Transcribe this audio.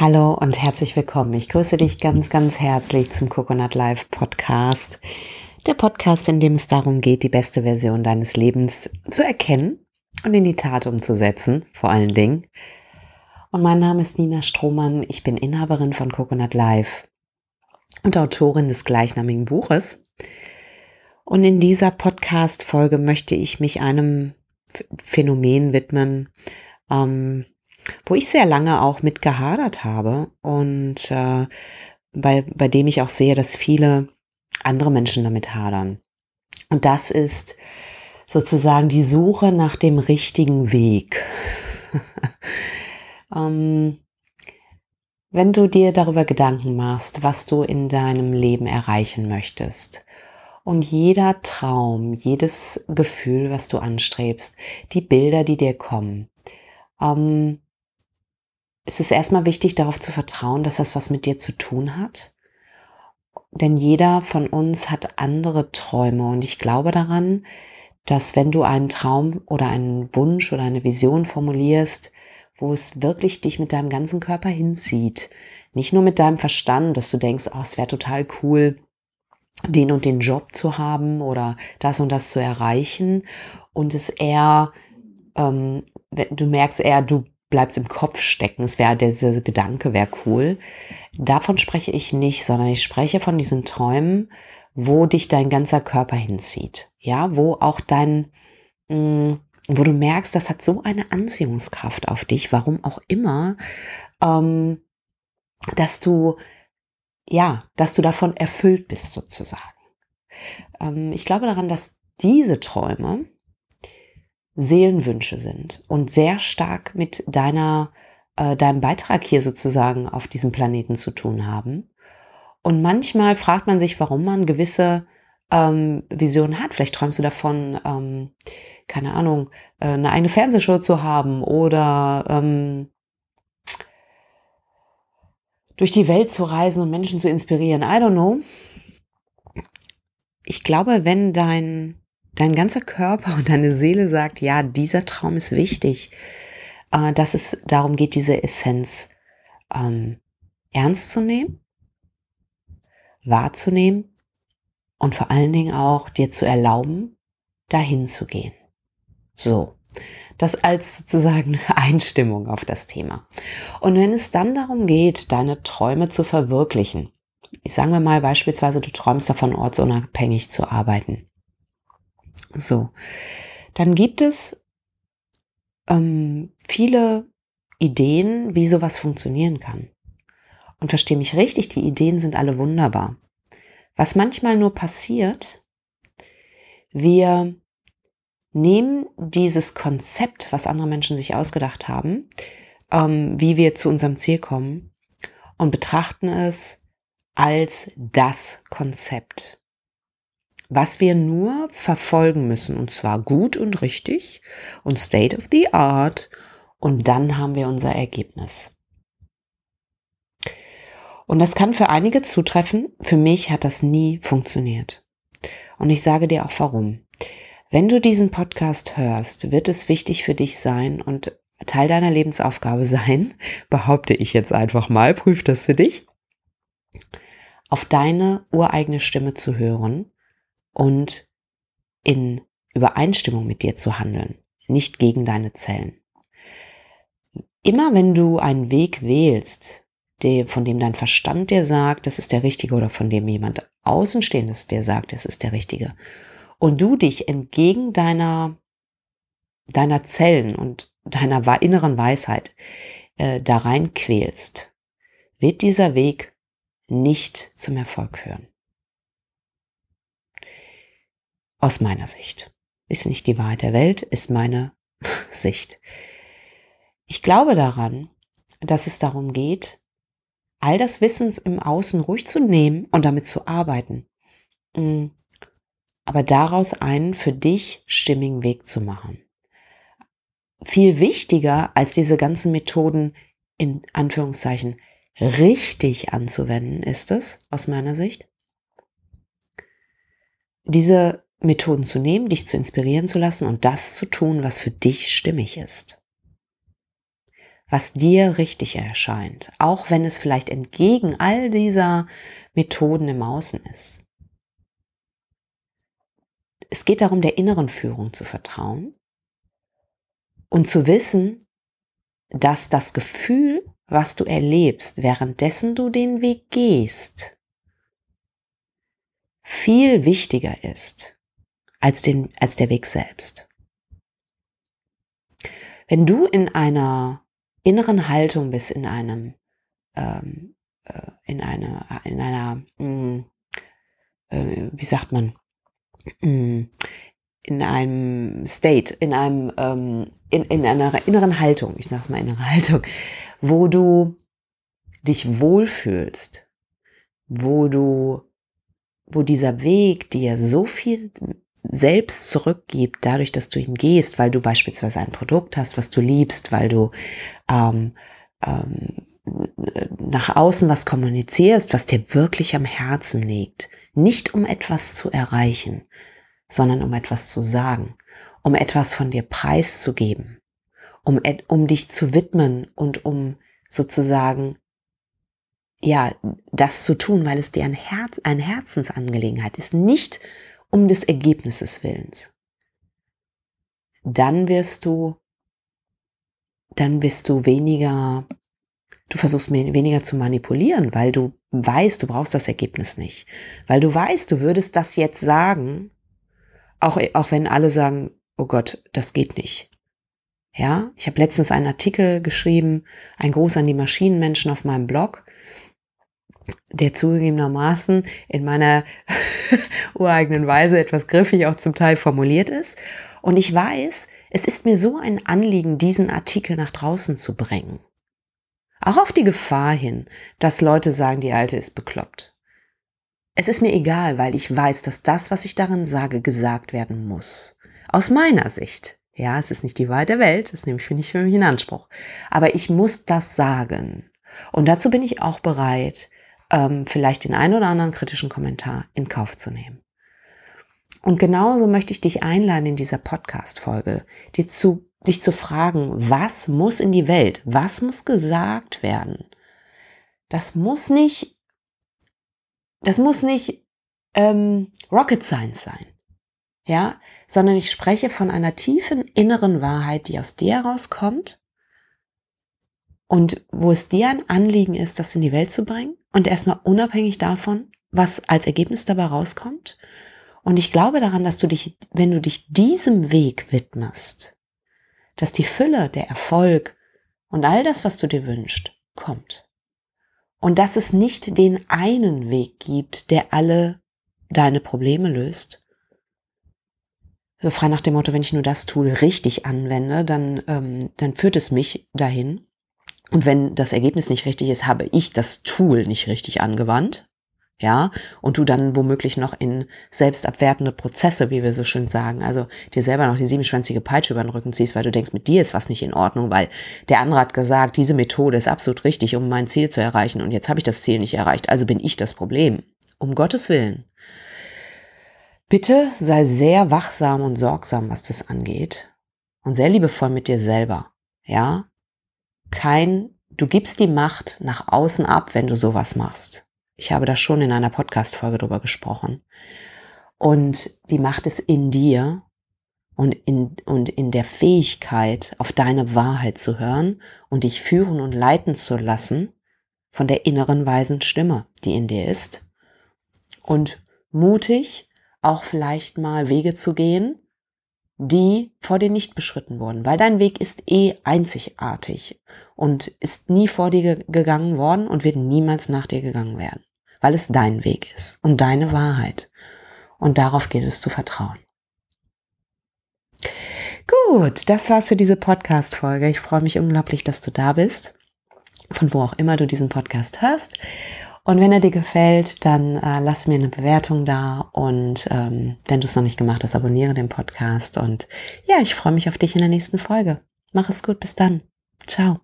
Hallo und herzlich willkommen. Ich grüße dich ganz, ganz herzlich zum Coconut Life Podcast. Der Podcast, in dem es darum geht, die beste Version deines Lebens zu erkennen und in die Tat umzusetzen, vor allen Dingen. Und mein Name ist Nina Strohmann. Ich bin Inhaberin von Coconut Life und Autorin des gleichnamigen Buches. Und in dieser Podcast-Folge möchte ich mich einem Phänomen widmen, ähm, wo ich sehr lange auch mit gehadert habe und äh, bei, bei dem ich auch sehe, dass viele andere Menschen damit hadern. Und das ist sozusagen die Suche nach dem richtigen Weg. ähm, wenn du dir darüber Gedanken machst, was du in deinem Leben erreichen möchtest, und jeder Traum, jedes Gefühl, was du anstrebst, die Bilder, die dir kommen, ähm, es ist erstmal wichtig, darauf zu vertrauen, dass das was mit dir zu tun hat. Denn jeder von uns hat andere Träume und ich glaube daran, dass wenn du einen Traum oder einen Wunsch oder eine Vision formulierst, wo es wirklich dich mit deinem ganzen Körper hinzieht, nicht nur mit deinem Verstand, dass du denkst, oh, es wäre total cool, den und den Job zu haben oder das und das zu erreichen und es eher, ähm, du merkst eher, du bleibst im Kopf stecken. Es wäre, dieser Gedanke wäre cool. Davon spreche ich nicht, sondern ich spreche von diesen Träumen, wo dich dein ganzer Körper hinzieht. Ja, wo auch dein, mh, mm, wo du merkst, das hat so eine Anziehungskraft auf dich, warum auch immer, ähm, dass du, ja, dass du davon erfüllt bist sozusagen. Ähm, ich glaube daran, dass diese Träume, Seelenwünsche sind und sehr stark mit deiner, äh, deinem Beitrag hier sozusagen auf diesem Planeten zu tun haben. Und manchmal fragt man sich, warum man gewisse ähm, Visionen hat. Vielleicht träumst du davon, ähm, keine Ahnung, äh, eine eigene Fernsehshow zu haben oder ähm, durch die Welt zu reisen und Menschen zu inspirieren. I don't know. Ich glaube, wenn dein dein ganzer Körper und deine Seele sagt, ja, dieser Traum ist wichtig, äh, dass es darum geht, diese Essenz ähm, ernst zu nehmen, wahrzunehmen und vor allen Dingen auch dir zu erlauben, dahin zu gehen. So. Das als sozusagen Einstimmung auf das Thema. Und wenn es dann darum geht, deine Träume zu verwirklichen, ich sage mal beispielsweise, du träumst davon, ortsunabhängig zu arbeiten. So, dann gibt es ähm, viele Ideen, wie sowas funktionieren kann. Und verstehe mich richtig, die Ideen sind alle wunderbar. Was manchmal nur passiert, wir nehmen dieses Konzept, was andere Menschen sich ausgedacht haben, ähm, wie wir zu unserem Ziel kommen, und betrachten es als das Konzept was wir nur verfolgen müssen, und zwar gut und richtig und State of the Art, und dann haben wir unser Ergebnis. Und das kann für einige zutreffen, für mich hat das nie funktioniert. Und ich sage dir auch warum. Wenn du diesen Podcast hörst, wird es wichtig für dich sein und Teil deiner Lebensaufgabe sein, behaupte ich jetzt einfach mal, prüf das für dich, auf deine ureigene Stimme zu hören und in Übereinstimmung mit dir zu handeln, nicht gegen deine Zellen. Immer wenn du einen Weg wählst, von dem dein Verstand dir sagt, das ist der richtige, oder von dem jemand Außenstehendes dir sagt, das ist der richtige, und du dich entgegen deiner, deiner Zellen und deiner inneren Weisheit äh, da rein quälst, wird dieser Weg nicht zum Erfolg führen. Aus meiner Sicht. Ist nicht die Wahrheit der Welt, ist meine Sicht. Ich glaube daran, dass es darum geht, all das Wissen im Außen ruhig zu nehmen und damit zu arbeiten. Mm. Aber daraus einen für dich stimmigen Weg zu machen. Viel wichtiger als diese ganzen Methoden in Anführungszeichen richtig anzuwenden ist es, aus meiner Sicht, diese Methoden zu nehmen, dich zu inspirieren zu lassen und das zu tun, was für dich stimmig ist. was dir richtig erscheint, auch wenn es vielleicht entgegen all dieser Methoden im Außen ist. Es geht darum, der inneren Führung zu vertrauen und zu wissen, dass das Gefühl, was du erlebst, währenddessen du den Weg gehst, viel wichtiger ist als, den, als der Weg selbst. Wenn du in einer inneren Haltung bist, in einem, ähm, äh, in einer, in einer, mh, mm, äh, wie sagt man, mh, mm, in einem State, in einem, ähm, in, in einer inneren Haltung, ich sage mal innere Haltung, wo du dich wohlfühlst, wo du, wo dieser Weg dir so viel selbst zurückgibt, dadurch, dass du ihn gehst, weil du beispielsweise ein Produkt hast, was du liebst, weil du ähm, ähm, nach außen was kommunizierst, was dir wirklich am Herzen liegt. Nicht um etwas zu erreichen, sondern um etwas zu sagen, um etwas von dir preiszugeben, um, um dich zu widmen und um sozusagen ja, das zu tun, weil es dir ein, Herz, eine Herzensangelegenheit ist, nicht um des Ergebnisses willens. Dann wirst du, dann wirst du weniger, du versuchst weniger zu manipulieren, weil du weißt, du brauchst das Ergebnis nicht. Weil du weißt, du würdest das jetzt sagen, auch, auch wenn alle sagen, oh Gott, das geht nicht. Ja, ich habe letztens einen Artikel geschrieben, ein Gruß an die Maschinenmenschen auf meinem Blog, der zugegebenermaßen in meiner ureigenen Weise etwas griffig auch zum Teil formuliert ist. Und ich weiß, es ist mir so ein Anliegen, diesen Artikel nach draußen zu bringen. Auch auf die Gefahr hin, dass Leute sagen, die Alte ist bekloppt. Es ist mir egal, weil ich weiß, dass das, was ich darin sage, gesagt werden muss. Aus meiner Sicht. Ja, es ist nicht die Wahrheit der Welt, das nehme ich nicht für mich in Anspruch. Aber ich muss das sagen. Und dazu bin ich auch bereit, ähm, vielleicht den einen oder anderen kritischen Kommentar in Kauf zu nehmen. Und genauso möchte ich dich einladen in dieser Podcast-Folge, dir zu, dich zu fragen, was muss in die Welt? Was muss gesagt werden? Das muss nicht, das muss nicht ähm, Rocket Science sein. Ja, sondern ich spreche von einer tiefen inneren Wahrheit, die aus dir herauskommt und wo es dir ein Anliegen ist, das in die Welt zu bringen und erstmal unabhängig davon, was als Ergebnis dabei rauskommt. Und ich glaube daran, dass du dich, wenn du dich diesem Weg widmest, dass die Fülle, der Erfolg und all das, was du dir wünschst, kommt. Und dass es nicht den einen Weg gibt, der alle deine Probleme löst. So frei nach dem Motto, wenn ich nur das Tool richtig anwende, dann, ähm, dann führt es mich dahin. Und wenn das Ergebnis nicht richtig ist, habe ich das Tool nicht richtig angewandt. Ja, und du dann womöglich noch in selbstabwertende Prozesse, wie wir so schön sagen, also dir selber noch die siebenschwänzige Peitsche über den Rücken ziehst, weil du denkst, mit dir ist was nicht in Ordnung, weil der andere hat gesagt, diese Methode ist absolut richtig, um mein Ziel zu erreichen und jetzt habe ich das Ziel nicht erreicht, also bin ich das Problem. Um Gottes Willen. Bitte sei sehr wachsam und sorgsam, was das angeht und sehr liebevoll mit dir selber. Ja, kein, du gibst die Macht nach außen ab, wenn du sowas machst. Ich habe da schon in einer Podcast-Folge drüber gesprochen. Und die Macht ist in dir und in, und in der Fähigkeit, auf deine Wahrheit zu hören und dich führen und leiten zu lassen von der inneren weisen Stimme, die in dir ist. Und mutig auch vielleicht mal Wege zu gehen, die vor dir nicht beschritten wurden, weil dein Weg ist eh einzigartig und ist nie vor dir gegangen worden und wird niemals nach dir gegangen werden, weil es dein Weg ist und deine Wahrheit. Und darauf geht es zu vertrauen. Gut, das war's für diese Podcast-Folge. Ich freue mich unglaublich, dass du da bist, von wo auch immer du diesen Podcast hörst. Und wenn er dir gefällt, dann äh, lass mir eine Bewertung da und ähm, wenn du es noch nicht gemacht hast, abonniere den Podcast und ja, ich freue mich auf dich in der nächsten Folge. Mach es gut, bis dann. Ciao.